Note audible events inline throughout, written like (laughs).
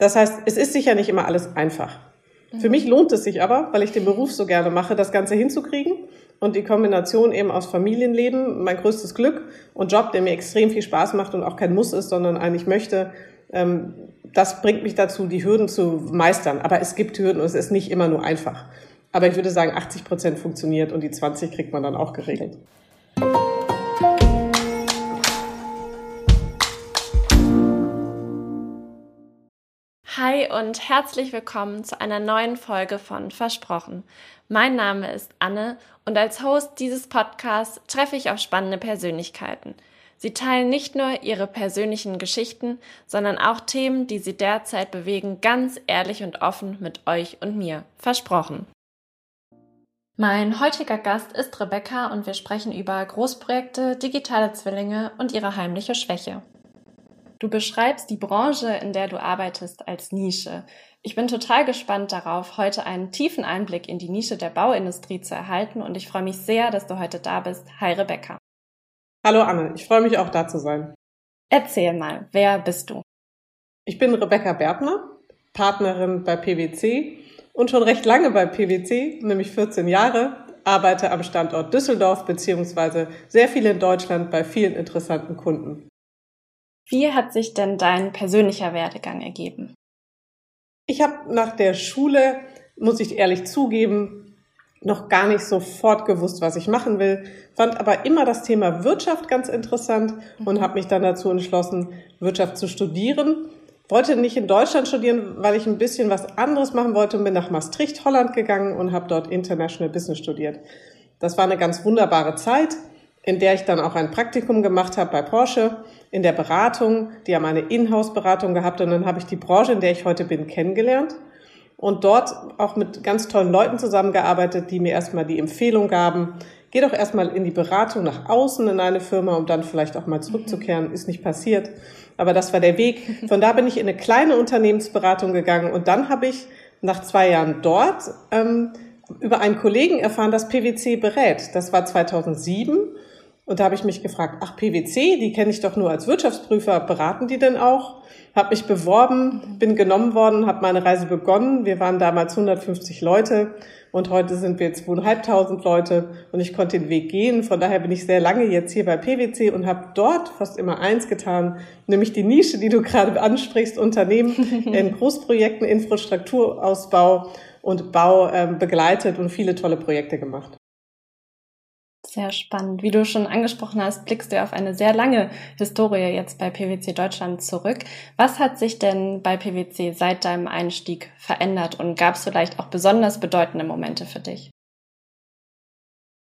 Das heißt, es ist sicher nicht immer alles einfach. Für mich lohnt es sich aber, weil ich den Beruf so gerne mache, das Ganze hinzukriegen und die Kombination eben aus Familienleben, mein größtes Glück und Job, der mir extrem viel Spaß macht und auch kein Muss ist, sondern eigentlich möchte, ähm, das bringt mich dazu, die Hürden zu meistern. Aber es gibt Hürden und es ist nicht immer nur einfach. Aber ich würde sagen, 80 Prozent funktioniert und die 20 kriegt man dann auch geregelt. Hi und herzlich willkommen zu einer neuen Folge von Versprochen. Mein Name ist Anne und als Host dieses Podcasts treffe ich auf spannende Persönlichkeiten. Sie teilen nicht nur ihre persönlichen Geschichten, sondern auch Themen, die sie derzeit bewegen, ganz ehrlich und offen mit euch und mir. Versprochen. Mein heutiger Gast ist Rebecca und wir sprechen über Großprojekte, digitale Zwillinge und ihre heimliche Schwäche. Du beschreibst die Branche, in der du arbeitest, als Nische. Ich bin total gespannt darauf, heute einen tiefen Einblick in die Nische der Bauindustrie zu erhalten und ich freue mich sehr, dass du heute da bist. Hi Rebecca. Hallo Anne, ich freue mich auch da zu sein. Erzähl mal, wer bist du? Ich bin Rebecca Bertner, Partnerin bei PwC und schon recht lange bei PwC, nämlich 14 Jahre, arbeite am Standort Düsseldorf beziehungsweise sehr viel in Deutschland bei vielen interessanten Kunden. Wie hat sich denn dein persönlicher Werdegang ergeben? Ich habe nach der Schule, muss ich ehrlich zugeben, noch gar nicht sofort gewusst, was ich machen will, fand aber immer das Thema Wirtschaft ganz interessant und mhm. habe mich dann dazu entschlossen, Wirtschaft zu studieren. Wollte nicht in Deutschland studieren, weil ich ein bisschen was anderes machen wollte und bin nach Maastricht, Holland gegangen und habe dort International Business studiert. Das war eine ganz wunderbare Zeit, in der ich dann auch ein Praktikum gemacht habe bei Porsche in der Beratung. Die haben eine Inhouse-Beratung gehabt und dann habe ich die Branche, in der ich heute bin, kennengelernt und dort auch mit ganz tollen Leuten zusammengearbeitet, die mir erstmal die Empfehlung gaben, geh doch erstmal in die Beratung nach außen in eine Firma, um dann vielleicht auch mal zurückzukehren. Ist nicht passiert. Aber das war der Weg. Von da bin ich in eine kleine Unternehmensberatung gegangen und dann habe ich nach zwei Jahren dort ähm, über einen Kollegen erfahren, dass PwC berät. Das war 2007 und da habe ich mich gefragt, ach, PwC, die kenne ich doch nur als Wirtschaftsprüfer, beraten die denn auch? Habe mich beworben, bin genommen worden, habe meine Reise begonnen. Wir waren damals 150 Leute und heute sind wir zweieinhalbtausend Leute und ich konnte den Weg gehen. Von daher bin ich sehr lange jetzt hier bei PwC und habe dort fast immer eins getan, nämlich die Nische, die du gerade ansprichst, Unternehmen (laughs) in Großprojekten, Infrastrukturausbau und Bau äh, begleitet und viele tolle Projekte gemacht. Sehr spannend. Wie du schon angesprochen hast, blickst du auf eine sehr lange Historie jetzt bei PwC Deutschland zurück. Was hat sich denn bei PwC seit deinem Einstieg verändert und gab es vielleicht auch besonders bedeutende Momente für dich?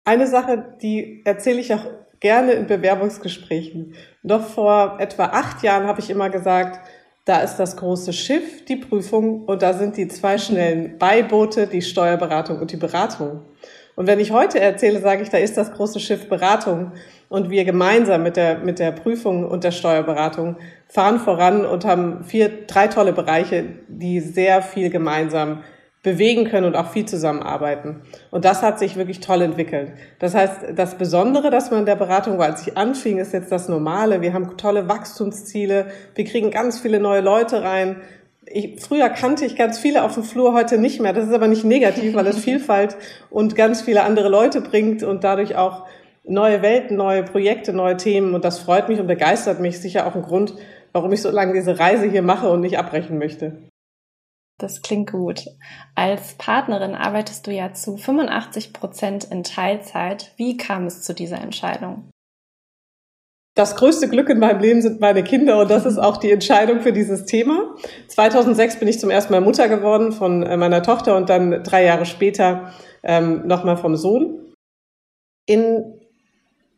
Eine Sache, die erzähle ich auch gerne in Bewerbungsgesprächen. Noch vor etwa acht Jahren habe ich immer gesagt, da ist das große Schiff, die Prüfung, und da sind die zwei schnellen Beiboote, die Steuerberatung und die Beratung. Und wenn ich heute erzähle, sage ich, da ist das große Schiff Beratung und wir gemeinsam mit der, mit der Prüfung und der Steuerberatung fahren voran und haben vier, drei tolle Bereiche, die sehr viel gemeinsam bewegen können und auch viel zusammenarbeiten. Und das hat sich wirklich toll entwickelt. Das heißt, das Besondere, dass man in der Beratung war, als ich anfing, ist jetzt das Normale. Wir haben tolle Wachstumsziele. Wir kriegen ganz viele neue Leute rein ich, früher kannte ich ganz viele auf dem Flur, heute nicht mehr. Das ist aber nicht negativ, weil es (laughs) Vielfalt und ganz viele andere Leute bringt und dadurch auch neue Welten, neue Projekte, neue Themen. Und das freut mich und begeistert mich. Sicher auch ein Grund, warum ich so lange diese Reise hier mache und nicht abbrechen möchte. Das klingt gut. Als Partnerin arbeitest du ja zu 85 Prozent in Teilzeit. Wie kam es zu dieser Entscheidung? Das größte Glück in meinem Leben sind meine Kinder und das ist auch die Entscheidung für dieses Thema. 2006 bin ich zum ersten Mal Mutter geworden von äh, meiner Tochter und dann drei Jahre später ähm, nochmal vom Sohn. In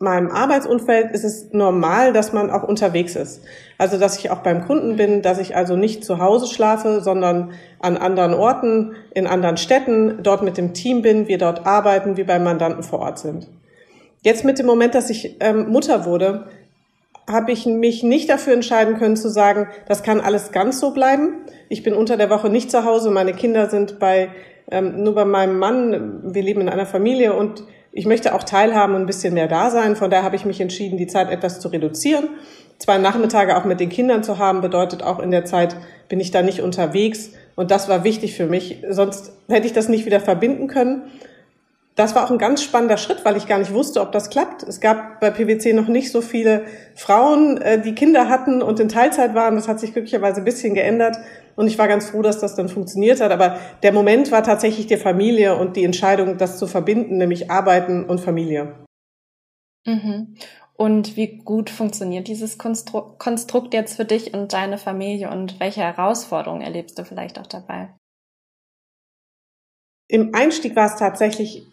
meinem Arbeitsumfeld ist es normal, dass man auch unterwegs ist. Also, dass ich auch beim Kunden bin, dass ich also nicht zu Hause schlafe, sondern an anderen Orten, in anderen Städten, dort mit dem Team bin, wir dort arbeiten, wie beim Mandanten vor Ort sind. Jetzt mit dem Moment, dass ich ähm, Mutter wurde, habe ich mich nicht dafür entscheiden können zu sagen, das kann alles ganz so bleiben. Ich bin unter der Woche nicht zu Hause, meine Kinder sind bei ähm, nur bei meinem Mann. Wir leben in einer Familie und ich möchte auch teilhaben und ein bisschen mehr da sein. Von daher habe ich mich entschieden, die Zeit etwas zu reduzieren. Zwei Nachmittage auch mit den Kindern zu haben, bedeutet auch in der Zeit bin ich da nicht unterwegs. Und das war wichtig für mich. Sonst hätte ich das nicht wieder verbinden können das war auch ein ganz spannender Schritt, weil ich gar nicht wusste, ob das klappt. Es gab bei PwC noch nicht so viele Frauen, äh, die Kinder hatten und in Teilzeit waren. Das hat sich glücklicherweise ein bisschen geändert. Und ich war ganz froh, dass das dann funktioniert hat. Aber der Moment war tatsächlich die Familie und die Entscheidung, das zu verbinden, nämlich Arbeiten und Familie. Mhm. Und wie gut funktioniert dieses Konstru Konstrukt jetzt für dich und deine Familie und welche Herausforderungen erlebst du vielleicht auch dabei? Im Einstieg war es tatsächlich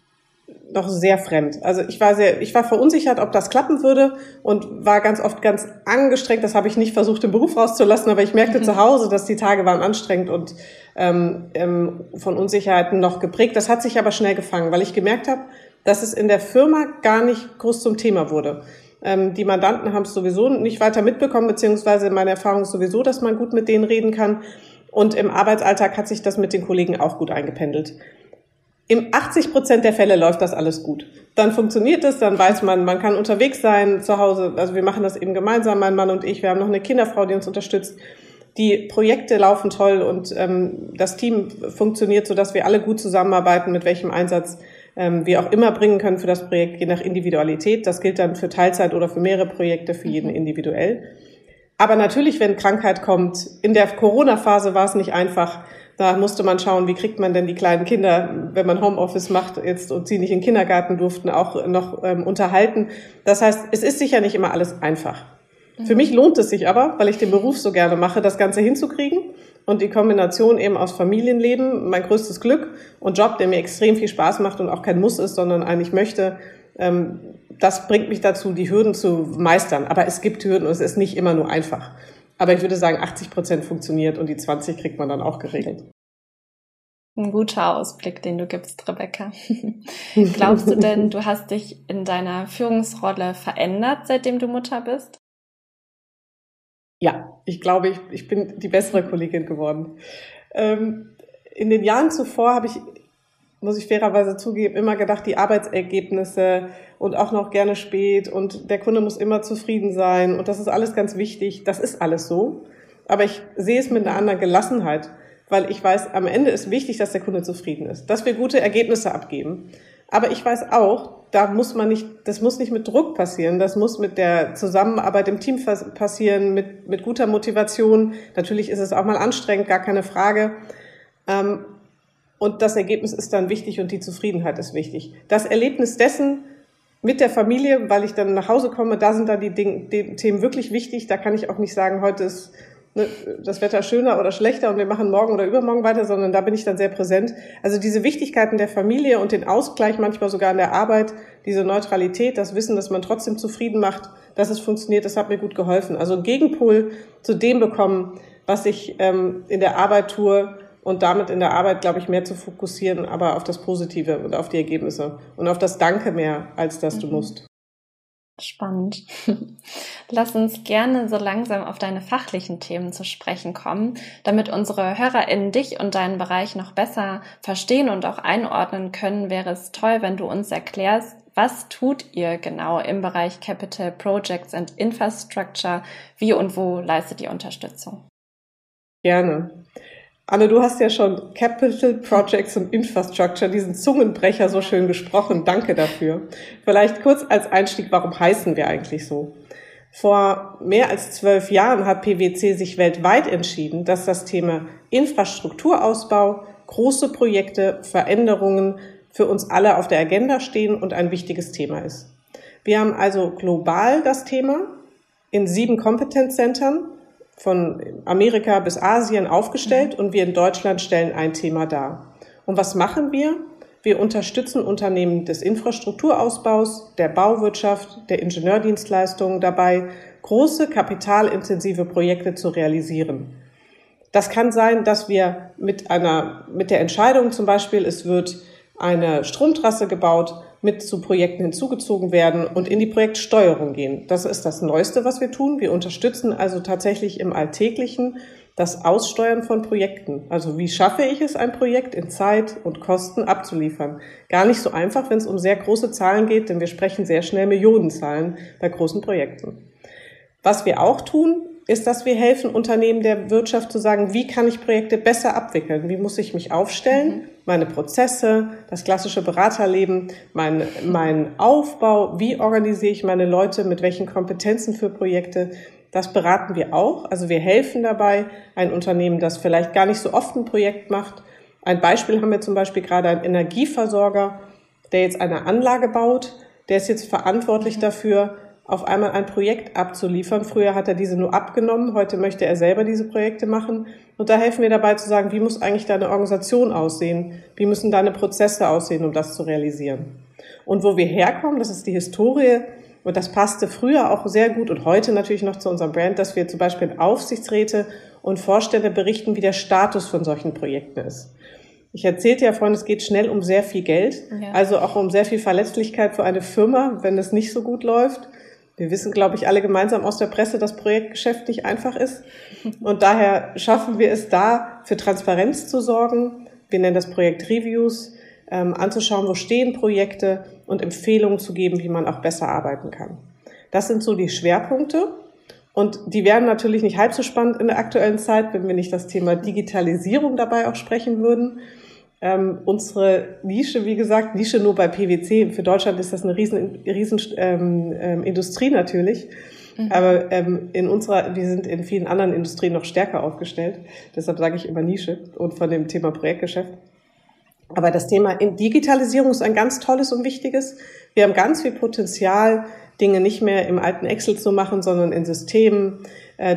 noch sehr fremd. Also ich war sehr, ich war verunsichert, ob das klappen würde und war ganz oft ganz angestrengt. Das habe ich nicht versucht, im Beruf rauszulassen, aber ich merkte mhm. (laughs) zu Hause, dass die Tage waren anstrengend und ähm, ähm, von Unsicherheiten noch geprägt. Das hat sich aber schnell gefangen, weil ich gemerkt habe, dass es in der Firma gar nicht groß zum Thema wurde. Ähm, die Mandanten haben es sowieso nicht weiter mitbekommen, beziehungsweise meine Erfahrung ist sowieso, dass man gut mit denen reden kann. Und im Arbeitsalltag hat sich das mit den Kollegen auch gut eingependelt. Im 80 Prozent der Fälle läuft das alles gut. Dann funktioniert es, dann weiß man, man kann unterwegs sein zu Hause. Also wir machen das eben gemeinsam, mein Mann und ich. Wir haben noch eine Kinderfrau, die uns unterstützt. Die Projekte laufen toll und ähm, das Team funktioniert, so dass wir alle gut zusammenarbeiten, mit welchem Einsatz ähm, wir auch immer bringen können für das Projekt, je nach Individualität. Das gilt dann für Teilzeit oder für mehrere Projekte, für jeden individuell. Aber natürlich, wenn Krankheit kommt, in der Corona-Phase war es nicht einfach, da musste man schauen, wie kriegt man denn die kleinen Kinder, wenn man Homeoffice macht jetzt und sie nicht in den Kindergarten durften, auch noch ähm, unterhalten. Das heißt, es ist sicher nicht immer alles einfach. Für mich lohnt es sich aber, weil ich den Beruf so gerne mache, das Ganze hinzukriegen und die Kombination eben aus Familienleben, mein größtes Glück und Job, der mir extrem viel Spaß macht und auch kein Muss ist, sondern eigentlich möchte, ähm, das bringt mich dazu, die Hürden zu meistern. Aber es gibt Hürden und es ist nicht immer nur einfach. Aber ich würde sagen, 80 Prozent funktioniert und die 20 kriegt man dann auch geregelt. Ein guter Ausblick, den du gibst, Rebecca. (laughs) Glaubst du denn, du hast dich in deiner Führungsrolle verändert, seitdem du Mutter bist? Ja, ich glaube, ich, ich bin die bessere Kollegin geworden. Ähm, in den Jahren zuvor habe ich muss ich fairerweise zugeben, immer gedacht, die Arbeitsergebnisse und auch noch gerne spät und der Kunde muss immer zufrieden sein und das ist alles ganz wichtig. Das ist alles so. Aber ich sehe es mit einer anderen Gelassenheit, weil ich weiß, am Ende ist wichtig, dass der Kunde zufrieden ist, dass wir gute Ergebnisse abgeben. Aber ich weiß auch, da muss man nicht, das muss nicht mit Druck passieren, das muss mit der Zusammenarbeit im Team passieren, mit, mit guter Motivation. Natürlich ist es auch mal anstrengend, gar keine Frage. Ähm, und das Ergebnis ist dann wichtig und die Zufriedenheit ist wichtig. Das Erlebnis dessen mit der Familie, weil ich dann nach Hause komme, da sind dann die, Dinge, die Themen wirklich wichtig. Da kann ich auch nicht sagen, heute ist ne, das Wetter schöner oder schlechter und wir machen morgen oder übermorgen weiter, sondern da bin ich dann sehr präsent. Also diese Wichtigkeiten der Familie und den Ausgleich manchmal sogar in der Arbeit, diese Neutralität, das Wissen, dass man trotzdem zufrieden macht, dass es funktioniert, das hat mir gut geholfen. Also Gegenpol zu dem bekommen, was ich ähm, in der Arbeit tue, und damit in der Arbeit, glaube ich, mehr zu fokussieren, aber auf das Positive und auf die Ergebnisse und auf das Danke mehr, als dass mhm. du musst. Spannend. (laughs) Lass uns gerne so langsam auf deine fachlichen Themen zu sprechen kommen, damit unsere HörerInnen dich und deinen Bereich noch besser verstehen und auch einordnen können, wäre es toll, wenn du uns erklärst, was tut ihr genau im Bereich Capital Projects and Infrastructure? Wie und wo leistet ihr Unterstützung? Gerne. Anne, du hast ja schon Capital Projects und Infrastructure, diesen Zungenbrecher so schön gesprochen. Danke dafür. Vielleicht kurz als Einstieg, warum heißen wir eigentlich so? Vor mehr als zwölf Jahren hat PwC sich weltweit entschieden, dass das Thema Infrastrukturausbau, große Projekte, Veränderungen für uns alle auf der Agenda stehen und ein wichtiges Thema ist. Wir haben also global das Thema in sieben Kompetenzzentren von Amerika bis Asien aufgestellt und wir in Deutschland stellen ein Thema dar. Und was machen wir? Wir unterstützen Unternehmen des Infrastrukturausbaus, der Bauwirtschaft, der Ingenieurdienstleistungen dabei, große kapitalintensive Projekte zu realisieren. Das kann sein, dass wir mit einer, mit der Entscheidung zum Beispiel, es wird eine Stromtrasse gebaut, mit zu Projekten hinzugezogen werden und in die Projektsteuerung gehen. Das ist das Neueste, was wir tun. Wir unterstützen also tatsächlich im Alltäglichen das Aussteuern von Projekten. Also wie schaffe ich es, ein Projekt in Zeit und Kosten abzuliefern? Gar nicht so einfach, wenn es um sehr große Zahlen geht, denn wir sprechen sehr schnell Millionenzahlen bei großen Projekten. Was wir auch tun, ist, dass wir helfen, Unternehmen der Wirtschaft zu sagen, wie kann ich Projekte besser abwickeln? Wie muss ich mich aufstellen? Mhm. Meine Prozesse, das klassische Beraterleben, mein, mein Aufbau, wie organisiere ich meine Leute, mit welchen Kompetenzen für Projekte? Das beraten wir auch. Also wir helfen dabei, ein Unternehmen, das vielleicht gar nicht so oft ein Projekt macht. Ein Beispiel haben wir zum Beispiel gerade einen Energieversorger, der jetzt eine Anlage baut. Der ist jetzt verantwortlich mhm. dafür, auf einmal ein Projekt abzuliefern. Früher hat er diese nur abgenommen, heute möchte er selber diese Projekte machen. Und da helfen wir dabei zu sagen, wie muss eigentlich deine Organisation aussehen? Wie müssen deine Prozesse aussehen, um das zu realisieren? Und wo wir herkommen, das ist die Historie, und das passte früher auch sehr gut und heute natürlich noch zu unserem Brand, dass wir zum Beispiel Aufsichtsräte und Vorstände berichten, wie der Status von solchen Projekten ist. Ich erzählte ja vorhin, es geht schnell um sehr viel Geld, ja. also auch um sehr viel Verletzlichkeit für eine Firma, wenn es nicht so gut läuft. Wir wissen, glaube ich, alle gemeinsam aus der Presse, dass Projektgeschäft nicht einfach ist. Und daher schaffen wir es da, für Transparenz zu sorgen. Wir nennen das Projekt Reviews, ähm, anzuschauen, wo stehen Projekte und Empfehlungen zu geben, wie man auch besser arbeiten kann. Das sind so die Schwerpunkte. Und die wären natürlich nicht halb so spannend in der aktuellen Zeit, wenn wir nicht das Thema Digitalisierung dabei auch sprechen würden. Ähm, unsere Nische, wie gesagt, Nische nur bei PwC. Für Deutschland ist das eine riesen, riesen ähm, ähm, Industrie natürlich. Mhm. Aber ähm, in unserer, wir sind in vielen anderen Industrien noch stärker aufgestellt. Deshalb sage ich immer Nische und von dem Thema Projektgeschäft. Aber das Thema Digitalisierung ist ein ganz tolles und wichtiges. Wir haben ganz viel Potenzial, Dinge nicht mehr im alten Excel zu machen, sondern in Systemen,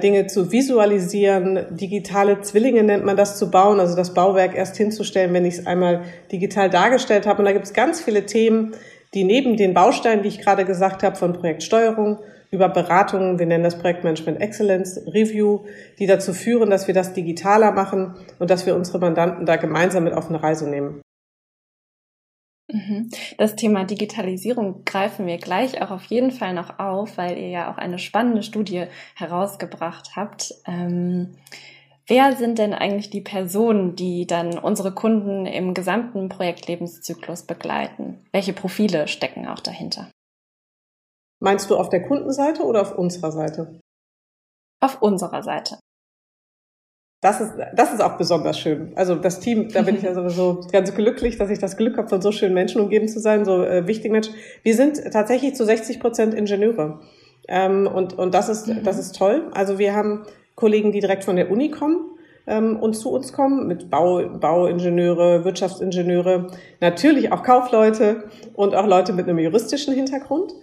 Dinge zu visualisieren, digitale Zwillinge nennt man das zu bauen, also das Bauwerk erst hinzustellen, wenn ich es einmal digital dargestellt habe. Und da gibt es ganz viele Themen, die neben den Bausteinen, die ich gerade gesagt habe, von Projektsteuerung über Beratungen, wir nennen das Projektmanagement Excellence, Review, die dazu führen, dass wir das digitaler machen und dass wir unsere Mandanten da gemeinsam mit auf eine Reise nehmen. Mhm. Das Thema Digitalisierung greifen wir gleich auch auf jeden Fall noch auf, weil ihr ja auch eine spannende Studie herausgebracht habt. Ähm, wer sind denn eigentlich die Personen, die dann unsere Kunden im gesamten Projektlebenszyklus begleiten? Welche Profile stecken auch dahinter? Meinst du auf der Kundenseite oder auf unserer Seite? Auf unserer Seite das ist, das ist auch besonders schön. Also das Team, da bin ich ja (laughs) sowieso ganz glücklich, dass ich das Glück habe, von so schönen Menschen umgeben zu sein, so äh, wichtigen Menschen. Wir sind tatsächlich zu 60 Prozent Ingenieure. Ähm, und, und das ist, mhm. das ist toll. Also wir haben Kollegen, die direkt von der Uni kommen ähm, und zu uns kommen, mit Bau, Bauingenieure, Wirtschaftsingenieure, natürlich auch Kaufleute und auch Leute mit einem juristischen Hintergrund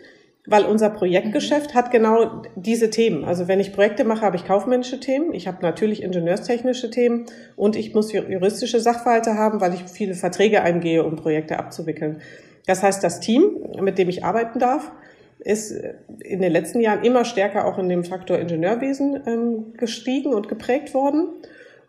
weil unser Projektgeschäft mhm. hat genau diese Themen. Also wenn ich Projekte mache, habe ich kaufmännische Themen, ich habe natürlich ingenieurstechnische Themen und ich muss juristische Sachverhalte haben, weil ich viele Verträge eingehe, um Projekte abzuwickeln. Das heißt, das Team, mit dem ich arbeiten darf, ist in den letzten Jahren immer stärker auch in dem Faktor Ingenieurwesen ähm, gestiegen und geprägt worden.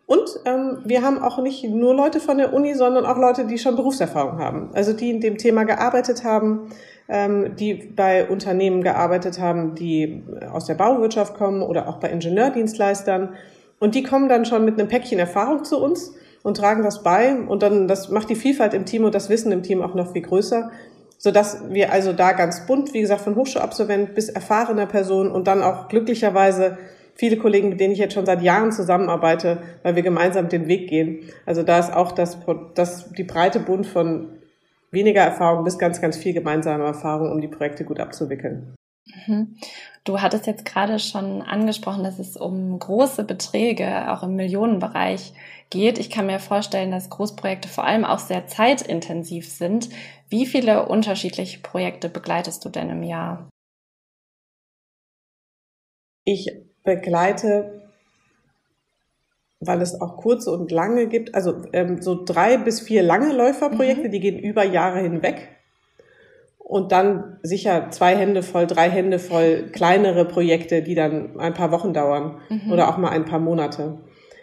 Und ähm, wir haben auch nicht nur Leute von der Uni, sondern auch Leute, die schon Berufserfahrung haben. Also die in dem Thema gearbeitet haben, ähm, die bei Unternehmen gearbeitet haben, die aus der Bauwirtschaft kommen oder auch bei Ingenieurdienstleistern. Und die kommen dann schon mit einem Päckchen Erfahrung zu uns und tragen das bei. Und dann, das macht die Vielfalt im Team und das Wissen im Team auch noch viel größer, sodass wir also da ganz bunt, wie gesagt, von Hochschulabsolvent bis erfahrener Person und dann auch glücklicherweise viele Kollegen, mit denen ich jetzt schon seit Jahren zusammenarbeite, weil wir gemeinsam den Weg gehen. Also da ist auch das, das, die breite Bund von weniger Erfahrung bis ganz, ganz viel gemeinsame Erfahrung, um die Projekte gut abzuwickeln. Mhm. Du hattest jetzt gerade schon angesprochen, dass es um große Beträge auch im Millionenbereich geht. Ich kann mir vorstellen, dass Großprojekte vor allem auch sehr zeitintensiv sind. Wie viele unterschiedliche Projekte begleitest du denn im Jahr? Ich begleite weil es auch kurze und lange gibt, also ähm, so drei bis vier lange Läuferprojekte, mhm. die gehen über Jahre hinweg. Und dann sicher zwei Hände voll, drei Hände voll kleinere Projekte, die dann ein paar Wochen dauern mhm. oder auch mal ein paar Monate.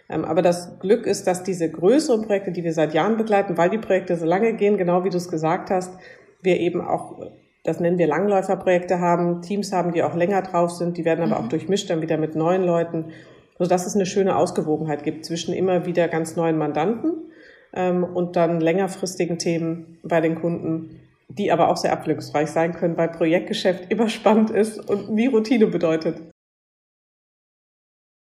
Ähm, aber das Glück ist, dass diese größeren Projekte, die wir seit Jahren begleiten, weil die Projekte so lange gehen, genau wie du es gesagt hast, wir eben auch, das nennen wir Langläuferprojekte haben, Teams haben, die auch länger drauf sind, die werden aber mhm. auch durchmischt dann wieder mit neuen Leuten sodass es eine schöne Ausgewogenheit gibt zwischen immer wieder ganz neuen Mandanten ähm, und dann längerfristigen Themen bei den Kunden, die aber auch sehr abwechslungsreich sein können, weil Projektgeschäft immer spannend ist und nie Routine bedeutet.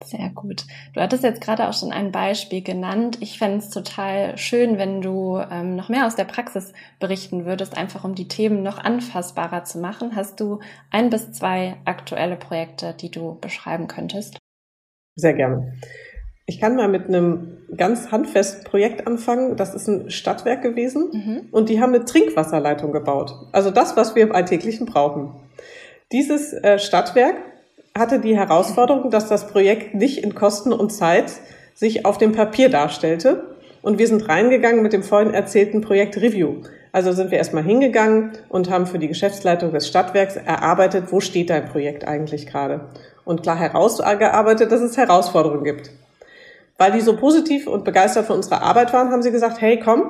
Sehr gut. Du hattest jetzt gerade auch schon ein Beispiel genannt. Ich fände es total schön, wenn du ähm, noch mehr aus der Praxis berichten würdest, einfach um die Themen noch anfassbarer zu machen. Hast du ein bis zwei aktuelle Projekte, die du beschreiben könntest? Sehr gerne. Ich kann mal mit einem ganz handfesten Projekt anfangen. Das ist ein Stadtwerk gewesen mhm. und die haben eine Trinkwasserleitung gebaut. Also das, was wir im Alltäglichen brauchen. Dieses äh, Stadtwerk hatte die Herausforderung, dass das Projekt nicht in Kosten und Zeit sich auf dem Papier darstellte. Und wir sind reingegangen mit dem vorhin erzählten Projekt Review. Also sind wir erstmal hingegangen und haben für die Geschäftsleitung des Stadtwerks erarbeitet, wo steht dein Projekt eigentlich gerade. Und klar herausgearbeitet, dass es Herausforderungen gibt. Weil die so positiv und begeistert von unserer Arbeit waren, haben sie gesagt, hey, komm,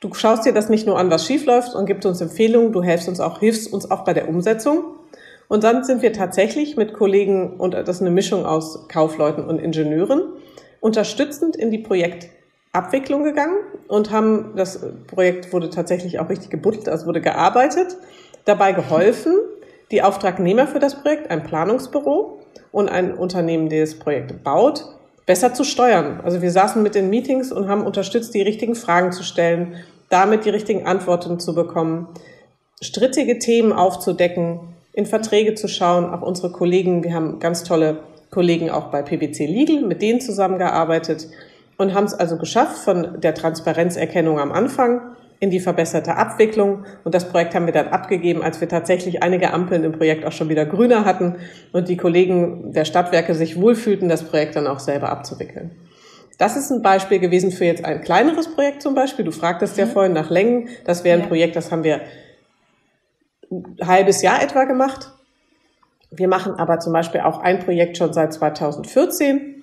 du schaust dir das nicht nur an, was schief läuft und gibst uns Empfehlungen, du hilfst uns auch, hilfst uns auch bei der Umsetzung. Und dann sind wir tatsächlich mit Kollegen, und das ist eine Mischung aus Kaufleuten und Ingenieuren, unterstützend in die Projektabwicklung gegangen und haben, das Projekt wurde tatsächlich auch richtig gebuddelt, also wurde gearbeitet, dabei geholfen, die Auftragnehmer für das Projekt, ein Planungsbüro und ein Unternehmen, das Projekt baut, besser zu steuern. Also wir saßen mit den Meetings und haben unterstützt, die richtigen Fragen zu stellen, damit die richtigen Antworten zu bekommen, strittige Themen aufzudecken in Verträge zu schauen. Auch unsere Kollegen, wir haben ganz tolle Kollegen auch bei PwC Legal, mit denen zusammengearbeitet und haben es also geschafft von der Transparenzerkennung am Anfang in die verbesserte Abwicklung. Und das Projekt haben wir dann abgegeben, als wir tatsächlich einige Ampeln im Projekt auch schon wieder grüner hatten und die Kollegen der Stadtwerke sich wohlfühlten, das Projekt dann auch selber abzuwickeln. Das ist ein Beispiel gewesen für jetzt ein kleineres Projekt zum Beispiel. Du fragtest mhm. ja vorhin nach Längen. Das wäre ein ja. Projekt, das haben wir ein halbes Jahr etwa gemacht. Wir machen aber zum Beispiel auch ein Projekt schon seit 2014.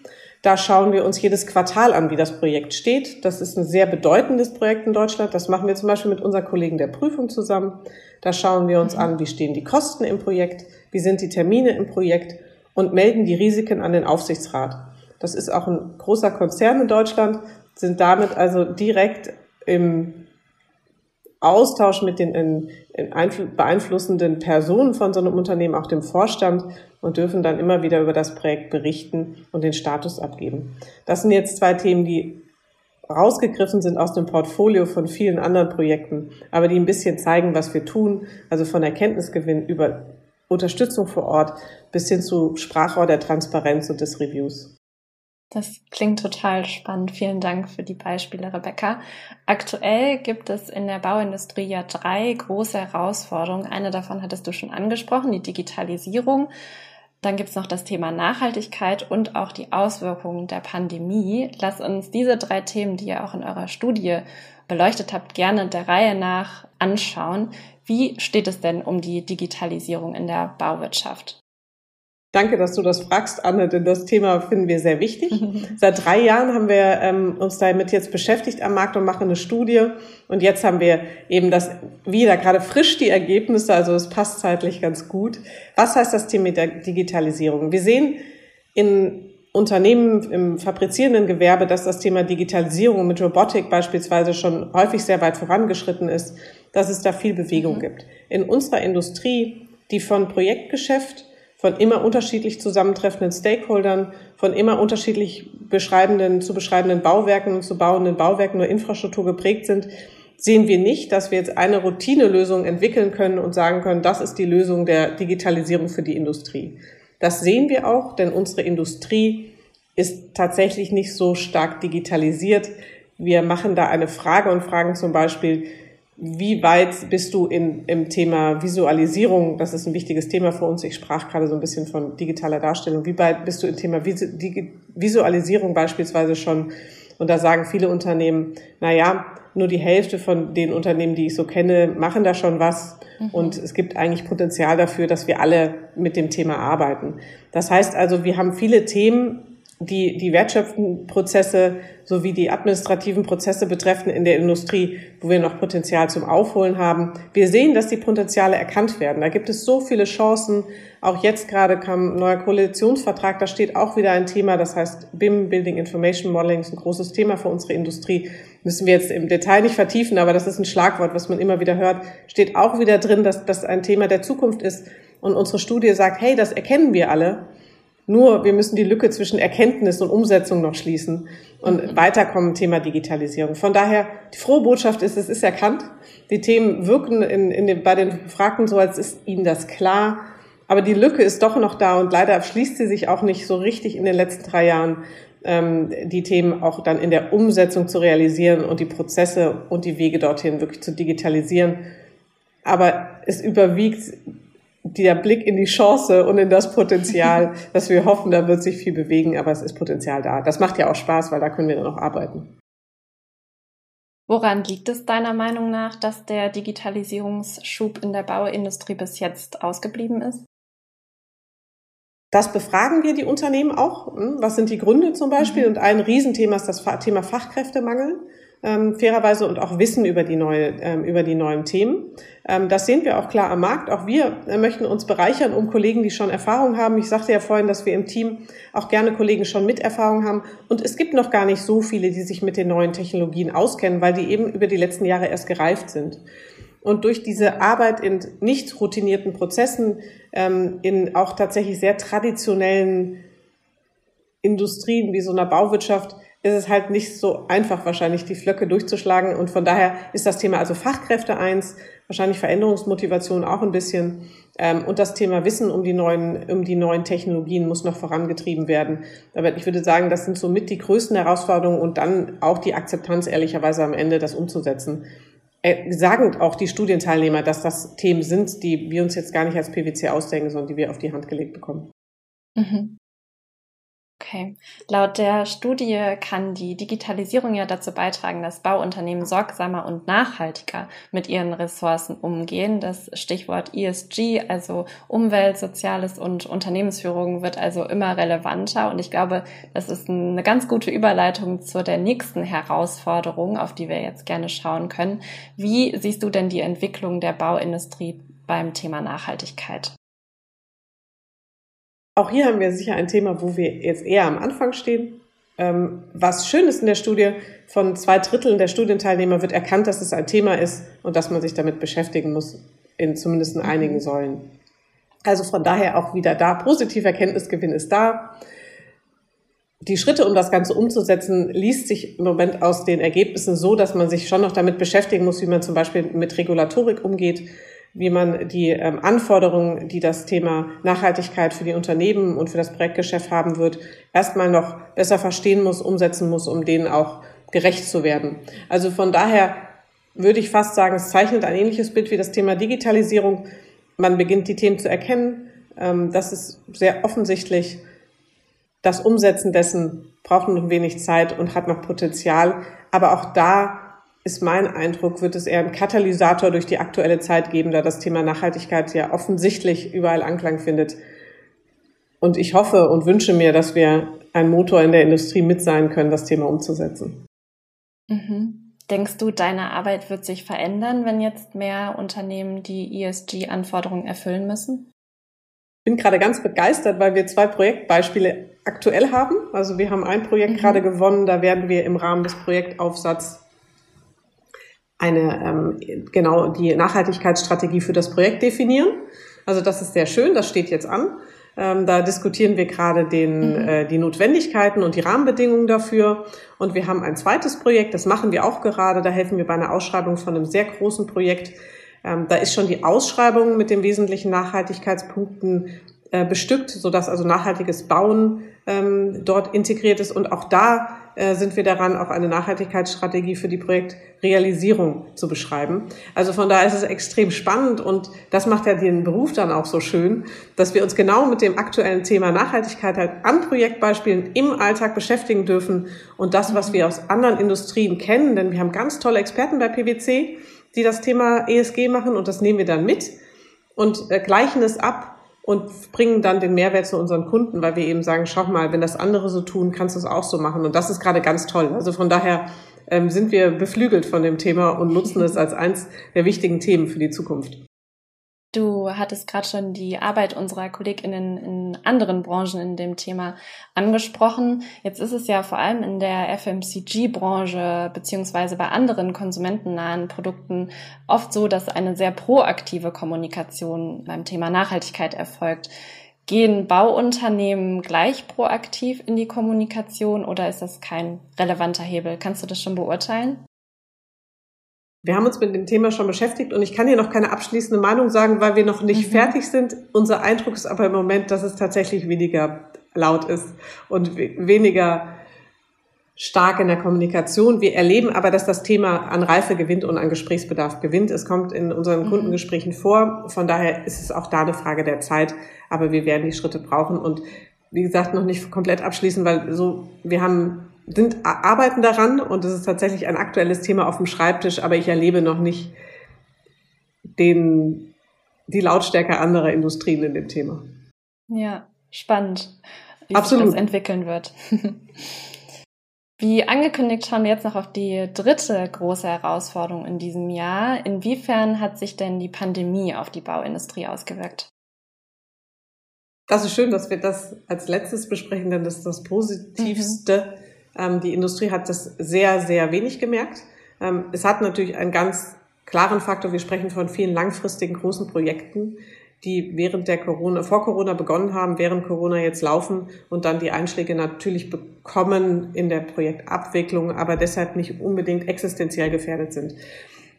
Da schauen wir uns jedes Quartal an, wie das Projekt steht. Das ist ein sehr bedeutendes Projekt in Deutschland. Das machen wir zum Beispiel mit unseren Kollegen der Prüfung zusammen. Da schauen wir uns an, wie stehen die Kosten im Projekt, wie sind die Termine im Projekt und melden die Risiken an den Aufsichtsrat. Das ist auch ein großer Konzern in Deutschland, sind damit also direkt im Austausch mit den in, in beeinflussenden Personen von so einem Unternehmen, auch dem Vorstand und dürfen dann immer wieder über das Projekt berichten und den Status abgeben. Das sind jetzt zwei Themen, die rausgegriffen sind aus dem Portfolio von vielen anderen Projekten, aber die ein bisschen zeigen, was wir tun, also von Erkenntnisgewinn über Unterstützung vor Ort bis hin zu Sprachrohr der Transparenz und des Reviews. Das klingt total spannend. Vielen Dank für die Beispiele, Rebecca. Aktuell gibt es in der Bauindustrie ja drei große Herausforderungen. Eine davon hattest du schon angesprochen, die Digitalisierung. Dann gibt es noch das Thema Nachhaltigkeit und auch die Auswirkungen der Pandemie. Lass uns diese drei Themen, die ihr auch in eurer Studie beleuchtet habt, gerne der Reihe nach anschauen. Wie steht es denn um die Digitalisierung in der Bauwirtschaft? Danke, dass du das fragst, Anne, denn das Thema finden wir sehr wichtig. (laughs) Seit drei Jahren haben wir ähm, uns damit jetzt beschäftigt am Markt und machen eine Studie. Und jetzt haben wir eben das wieder gerade frisch die Ergebnisse, also es passt zeitlich ganz gut. Was heißt das Thema der Digitalisierung? Wir sehen in Unternehmen im fabrizierenden Gewerbe, dass das Thema Digitalisierung mit Robotik beispielsweise schon häufig sehr weit vorangeschritten ist, dass es da viel Bewegung mhm. gibt. In unserer Industrie, die von Projektgeschäft von immer unterschiedlich zusammentreffenden Stakeholdern, von immer unterschiedlich beschreibenden, zu beschreibenden Bauwerken und zu bauenden Bauwerken oder Infrastruktur geprägt sind, sehen wir nicht, dass wir jetzt eine Routinelösung entwickeln können und sagen können, das ist die Lösung der Digitalisierung für die Industrie. Das sehen wir auch, denn unsere Industrie ist tatsächlich nicht so stark digitalisiert. Wir machen da eine Frage und fragen zum Beispiel, wie weit bist du in, im Thema Visualisierung? Das ist ein wichtiges Thema für uns. Ich sprach gerade so ein bisschen von digitaler Darstellung. Wie weit bist du im Thema Visualisierung beispielsweise schon? Und da sagen viele Unternehmen, na ja, nur die Hälfte von den Unternehmen, die ich so kenne, machen da schon was. Mhm. Und es gibt eigentlich Potenzial dafür, dass wir alle mit dem Thema arbeiten. Das heißt also, wir haben viele Themen die, die Wertschöpfungsprozesse sowie die administrativen Prozesse betreffen in der Industrie, wo wir noch Potenzial zum Aufholen haben. Wir sehen, dass die Potenziale erkannt werden. Da gibt es so viele Chancen. Auch jetzt gerade kam ein neuer Koalitionsvertrag, da steht auch wieder ein Thema, das heißt BIM, Building Information Modeling, ist ein großes Thema für unsere Industrie. Müssen wir jetzt im Detail nicht vertiefen, aber das ist ein Schlagwort, was man immer wieder hört. Steht auch wieder drin, dass das ein Thema der Zukunft ist. Und unsere Studie sagt, hey, das erkennen wir alle. Nur wir müssen die Lücke zwischen Erkenntnis und Umsetzung noch schließen und mhm. weiterkommen Thema Digitalisierung. Von daher, die frohe Botschaft ist, es ist erkannt. Die Themen wirken in, in den, bei den Befragten so, als ist ihnen das klar. Aber die Lücke ist doch noch da und leider schließt sie sich auch nicht so richtig in den letzten drei Jahren, ähm, die Themen auch dann in der Umsetzung zu realisieren und die Prozesse und die Wege dorthin wirklich zu digitalisieren. Aber es überwiegt der Blick in die Chance und in das Potenzial, (laughs) dass wir hoffen, da wird sich viel bewegen, aber es ist Potenzial da. Das macht ja auch Spaß, weil da können wir dann auch arbeiten. Woran liegt es deiner Meinung nach, dass der Digitalisierungsschub in der Bauindustrie bis jetzt ausgeblieben ist? Das befragen wir die Unternehmen auch. Hm, was sind die Gründe zum Beispiel? Mhm. Und ein Riesenthema ist das Thema Fachkräftemangel ähm, fairerweise und auch Wissen über die neue, ähm, über die neuen Themen. Ähm, das sehen wir auch klar am Markt. Auch wir äh, möchten uns bereichern um Kollegen, die schon Erfahrung haben. Ich sagte ja vorhin, dass wir im Team auch gerne Kollegen schon mit Erfahrung haben. Und es gibt noch gar nicht so viele, die sich mit den neuen Technologien auskennen, weil die eben über die letzten Jahre erst gereift sind. Und durch diese Arbeit in nicht routinierten Prozessen, ähm, in auch tatsächlich sehr traditionellen Industrien wie so einer Bauwirtschaft, ist es halt nicht so einfach wahrscheinlich, die Flöcke durchzuschlagen. Und von daher ist das Thema also Fachkräfte eins, wahrscheinlich Veränderungsmotivation auch ein bisschen. Ähm, und das Thema Wissen um die neuen, um die neuen Technologien muss noch vorangetrieben werden. Aber ich würde sagen, das sind somit die größten Herausforderungen und dann auch die Akzeptanz ehrlicherweise am Ende, das umzusetzen. Äh, sagen auch die Studienteilnehmer, dass das Themen sind, die wir uns jetzt gar nicht als PwC ausdenken, sondern die wir auf die Hand gelegt bekommen. Mhm. Okay. Laut der Studie kann die Digitalisierung ja dazu beitragen, dass Bauunternehmen sorgsamer und nachhaltiger mit ihren Ressourcen umgehen. Das Stichwort ESG, also Umwelt, Soziales und Unternehmensführung, wird also immer relevanter. Und ich glaube, das ist eine ganz gute Überleitung zu der nächsten Herausforderung, auf die wir jetzt gerne schauen können. Wie siehst du denn die Entwicklung der Bauindustrie beim Thema Nachhaltigkeit? Auch hier haben wir sicher ein Thema, wo wir jetzt eher am Anfang stehen. Ähm, was schön ist in der Studie, von zwei Dritteln der Studienteilnehmer wird erkannt, dass es ein Thema ist und dass man sich damit beschäftigen muss, in zumindest in einigen Säulen. Also von daher auch wieder da, positiver Erkenntnisgewinn ist da. Die Schritte, um das Ganze umzusetzen, liest sich im Moment aus den Ergebnissen so, dass man sich schon noch damit beschäftigen muss, wie man zum Beispiel mit Regulatorik umgeht, wie man die ähm, Anforderungen, die das Thema Nachhaltigkeit für die Unternehmen und für das Projektgeschäft haben wird, erstmal noch besser verstehen muss, umsetzen muss, um denen auch gerecht zu werden. Also von daher würde ich fast sagen, es zeichnet ein ähnliches Bild wie das Thema Digitalisierung. Man beginnt die Themen zu erkennen. Ähm, das ist sehr offensichtlich. Das Umsetzen dessen braucht noch wenig Zeit und hat noch Potenzial. Aber auch da ist mein Eindruck, wird es eher ein Katalysator durch die aktuelle Zeit geben, da das Thema Nachhaltigkeit ja offensichtlich überall Anklang findet. Und ich hoffe und wünsche mir, dass wir ein Motor in der Industrie mit sein können, das Thema umzusetzen. Mhm. Denkst du, deine Arbeit wird sich verändern, wenn jetzt mehr Unternehmen die ESG-Anforderungen erfüllen müssen? Ich bin gerade ganz begeistert, weil wir zwei Projektbeispiele aktuell haben. Also wir haben ein Projekt mhm. gerade gewonnen, da werden wir im Rahmen des Projektaufsatzes eine ähm, genau die Nachhaltigkeitsstrategie für das Projekt definieren. Also das ist sehr schön, das steht jetzt an. Ähm, da diskutieren wir gerade den, mhm. äh, die Notwendigkeiten und die Rahmenbedingungen dafür. Und wir haben ein zweites Projekt, das machen wir auch gerade. Da helfen wir bei einer Ausschreibung von einem sehr großen Projekt. Ähm, da ist schon die Ausschreibung mit den wesentlichen Nachhaltigkeitspunkten äh, bestückt, sodass also nachhaltiges Bauen ähm, dort integriert ist. Und auch da sind wir daran, auch eine Nachhaltigkeitsstrategie für die Projektrealisierung zu beschreiben. Also von daher ist es extrem spannend und das macht ja den Beruf dann auch so schön, dass wir uns genau mit dem aktuellen Thema Nachhaltigkeit halt an Projektbeispielen im Alltag beschäftigen dürfen und das, was wir aus anderen Industrien kennen, denn wir haben ganz tolle Experten bei PwC, die das Thema ESG machen und das nehmen wir dann mit und äh, gleichen es ab und bringen dann den Mehrwert zu unseren Kunden, weil wir eben sagen, schau mal, wenn das andere so tun, kannst du es auch so machen. Und das ist gerade ganz toll. Also von daher ähm, sind wir beflügelt von dem Thema und nutzen es als eins der wichtigen Themen für die Zukunft. Du hattest gerade schon die Arbeit unserer KollegInnen in anderen Branchen in dem Thema angesprochen. Jetzt ist es ja vor allem in der FMCG-Branche beziehungsweise bei anderen konsumentennahen Produkten oft so, dass eine sehr proaktive Kommunikation beim Thema Nachhaltigkeit erfolgt. Gehen Bauunternehmen gleich proaktiv in die Kommunikation oder ist das kein relevanter Hebel? Kannst du das schon beurteilen? Wir haben uns mit dem Thema schon beschäftigt und ich kann hier noch keine abschließende Meinung sagen, weil wir noch nicht mhm. fertig sind. Unser Eindruck ist aber im Moment, dass es tatsächlich weniger laut ist und weniger stark in der Kommunikation. Wir erleben aber, dass das Thema an Reife gewinnt und an Gesprächsbedarf gewinnt. Es kommt in unseren mhm. Kundengesprächen vor. Von daher ist es auch da eine Frage der Zeit. Aber wir werden die Schritte brauchen und wie gesagt, noch nicht komplett abschließen, weil so, wir haben sind, arbeiten daran und es ist tatsächlich ein aktuelles Thema auf dem Schreibtisch, aber ich erlebe noch nicht den, die Lautstärke anderer Industrien in dem Thema. Ja, spannend, wie Absolut. sich das entwickeln wird. (laughs) Wie angekündigt schauen wir jetzt noch auf die dritte große Herausforderung in diesem Jahr. Inwiefern hat sich denn die Pandemie auf die Bauindustrie ausgewirkt? Das ist schön, dass wir das als letztes besprechen, denn das ist das Positivste. Ähm, die Industrie hat das sehr, sehr wenig gemerkt. Ähm, es hat natürlich einen ganz klaren Faktor. Wir sprechen von vielen langfristigen großen Projekten, die während der Corona, vor Corona begonnen haben, während Corona jetzt laufen und dann die Einschläge natürlich bekommen in der Projektabwicklung, aber deshalb nicht unbedingt existenziell gefährdet sind.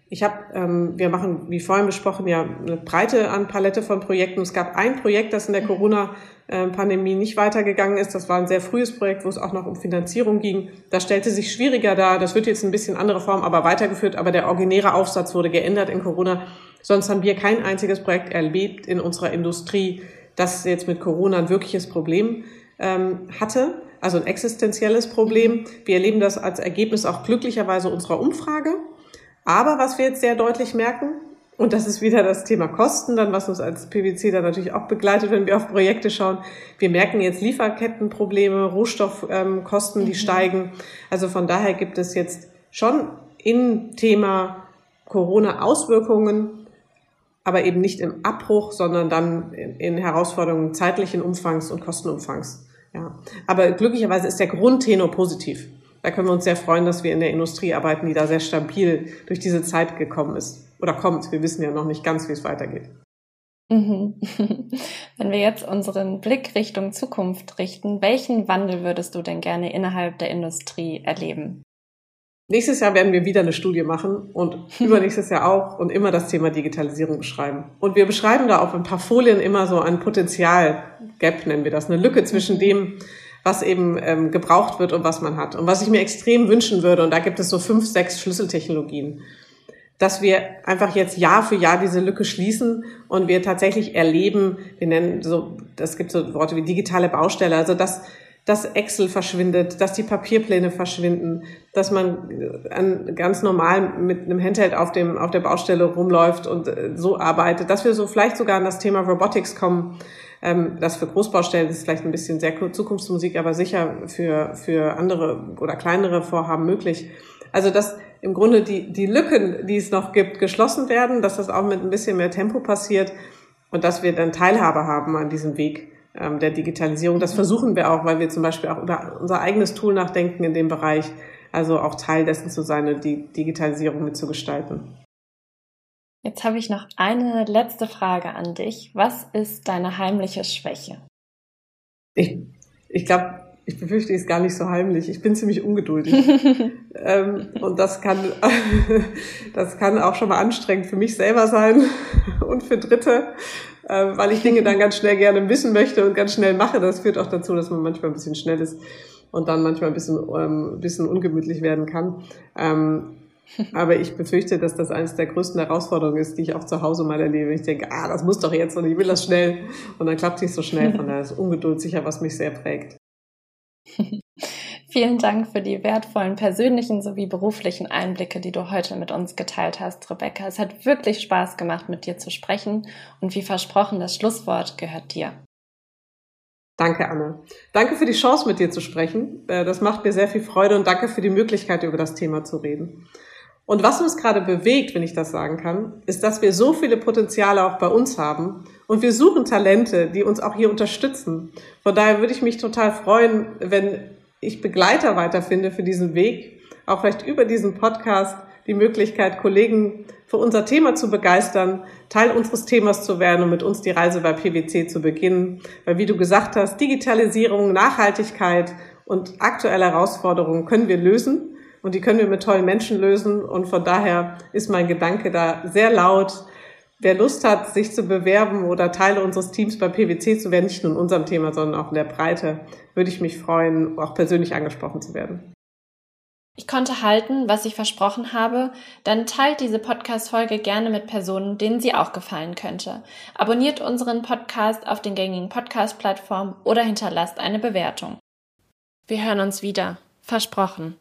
Ich habe, ähm, wir machen, wie vorhin besprochen, ja eine Breite an Palette von Projekten. Es gab ein Projekt, das in der Corona-Pandemie nicht weitergegangen ist. Das war ein sehr frühes Projekt, wo es auch noch um Finanzierung ging. Das stellte sich schwieriger dar. Das wird jetzt ein bisschen andere Form, aber weitergeführt. Aber der originäre Aufsatz wurde geändert in Corona. Sonst haben wir kein einziges Projekt erlebt in unserer Industrie, das jetzt mit Corona ein wirkliches Problem ähm, hatte also ein existenzielles Problem. Wir erleben das als Ergebnis auch glücklicherweise unserer Umfrage. Aber was wir jetzt sehr deutlich merken, und das ist wieder das Thema Kosten, dann was uns als PwC dann natürlich auch begleitet, wenn wir auf Projekte schauen. Wir merken jetzt Lieferkettenprobleme, Rohstoffkosten, die mhm. steigen. Also von daher gibt es jetzt schon im Thema Corona Auswirkungen, aber eben nicht im Abbruch, sondern dann in Herausforderungen zeitlichen Umfangs und Kostenumfangs. Ja. Aber glücklicherweise ist der Grundtenor positiv da können wir uns sehr freuen, dass wir in der Industrie arbeiten, die da sehr stabil durch diese Zeit gekommen ist oder kommt. Wir wissen ja noch nicht ganz, wie es weitergeht. Mhm. (laughs) Wenn wir jetzt unseren Blick Richtung Zukunft richten, welchen Wandel würdest du denn gerne innerhalb der Industrie erleben? Nächstes Jahr werden wir wieder eine Studie machen und (laughs) übernächstes Jahr auch und immer das Thema Digitalisierung beschreiben. Und wir beschreiben da auf ein paar Folien immer so ein Potenzial-Gap, nennen wir das, eine Lücke zwischen dem, was eben ähm, gebraucht wird und was man hat. Und was ich mir extrem wünschen würde, und da gibt es so fünf, sechs Schlüsseltechnologien, dass wir einfach jetzt Jahr für Jahr diese Lücke schließen und wir tatsächlich erleben, wir nennen so, das gibt so Worte wie digitale Baustelle, also dass, dass Excel verschwindet, dass die Papierpläne verschwinden, dass man äh, ganz normal mit einem Handheld auf dem, auf der Baustelle rumläuft und äh, so arbeitet, dass wir so vielleicht sogar an das Thema Robotics kommen, ähm, das für Großbaustellen ist vielleicht ein bisschen sehr Zukunftsmusik, aber sicher für, für andere oder kleinere Vorhaben möglich. Also dass im Grunde die, die Lücken, die es noch gibt, geschlossen werden, dass das auch mit ein bisschen mehr Tempo passiert und dass wir dann Teilhabe haben an diesem Weg der Digitalisierung. Das versuchen wir auch, weil wir zum Beispiel auch über unser eigenes Tool nachdenken in dem Bereich, also auch Teil dessen zu sein und die Digitalisierung mitzugestalten. Jetzt habe ich noch eine letzte Frage an dich. Was ist deine heimliche Schwäche? Ich, ich glaube, ich befürchte, es ist gar nicht so heimlich. Ich bin ziemlich ungeduldig. (laughs) ähm, und das kann, (laughs) das kann auch schon mal anstrengend für mich selber sein (laughs) und für Dritte, äh, weil ich Dinge dann ganz schnell gerne wissen möchte und ganz schnell mache. Das führt auch dazu, dass man manchmal ein bisschen schnell ist und dann manchmal ein bisschen, ähm, bisschen ungemütlich werden kann. Ähm, aber ich befürchte, dass das eines der größten Herausforderungen ist, die ich auch zu Hause mal erlebe. Ich denke, ah, das muss doch jetzt und ich will das schnell. Und dann klappt es nicht so schnell. Von daher ist Ungeduld sicher, was mich sehr prägt. (laughs) Vielen Dank für die wertvollen persönlichen sowie beruflichen Einblicke, die du heute mit uns geteilt hast, Rebecca. Es hat wirklich Spaß gemacht, mit dir zu sprechen und wie versprochen, das Schlusswort gehört dir. Danke, Anne. Danke für die Chance, mit dir zu sprechen. Äh, das macht mir sehr viel Freude und danke für die Möglichkeit, über das Thema zu reden. Und was uns gerade bewegt, wenn ich das sagen kann, ist, dass wir so viele Potenziale auch bei uns haben und wir suchen Talente, die uns auch hier unterstützen. Von daher würde ich mich total freuen, wenn ich Begleiter weiterfinde für diesen Weg, auch vielleicht über diesen Podcast die Möglichkeit, Kollegen für unser Thema zu begeistern, Teil unseres Themas zu werden und mit uns die Reise bei PwC zu beginnen. Weil wie du gesagt hast, Digitalisierung, Nachhaltigkeit und aktuelle Herausforderungen können wir lösen und die können wir mit tollen Menschen lösen. Und von daher ist mein Gedanke da sehr laut. Wer Lust hat, sich zu bewerben oder Teil unseres Teams bei PwC zu werden, nicht nur in unserem Thema, sondern auch in der Breite, würde ich mich freuen, auch persönlich angesprochen zu werden. Ich konnte halten, was ich versprochen habe, dann teilt diese Podcast-Folge gerne mit Personen, denen sie auch gefallen könnte. Abonniert unseren Podcast auf den gängigen Podcast-Plattformen oder hinterlasst eine Bewertung. Wir hören uns wieder. Versprochen.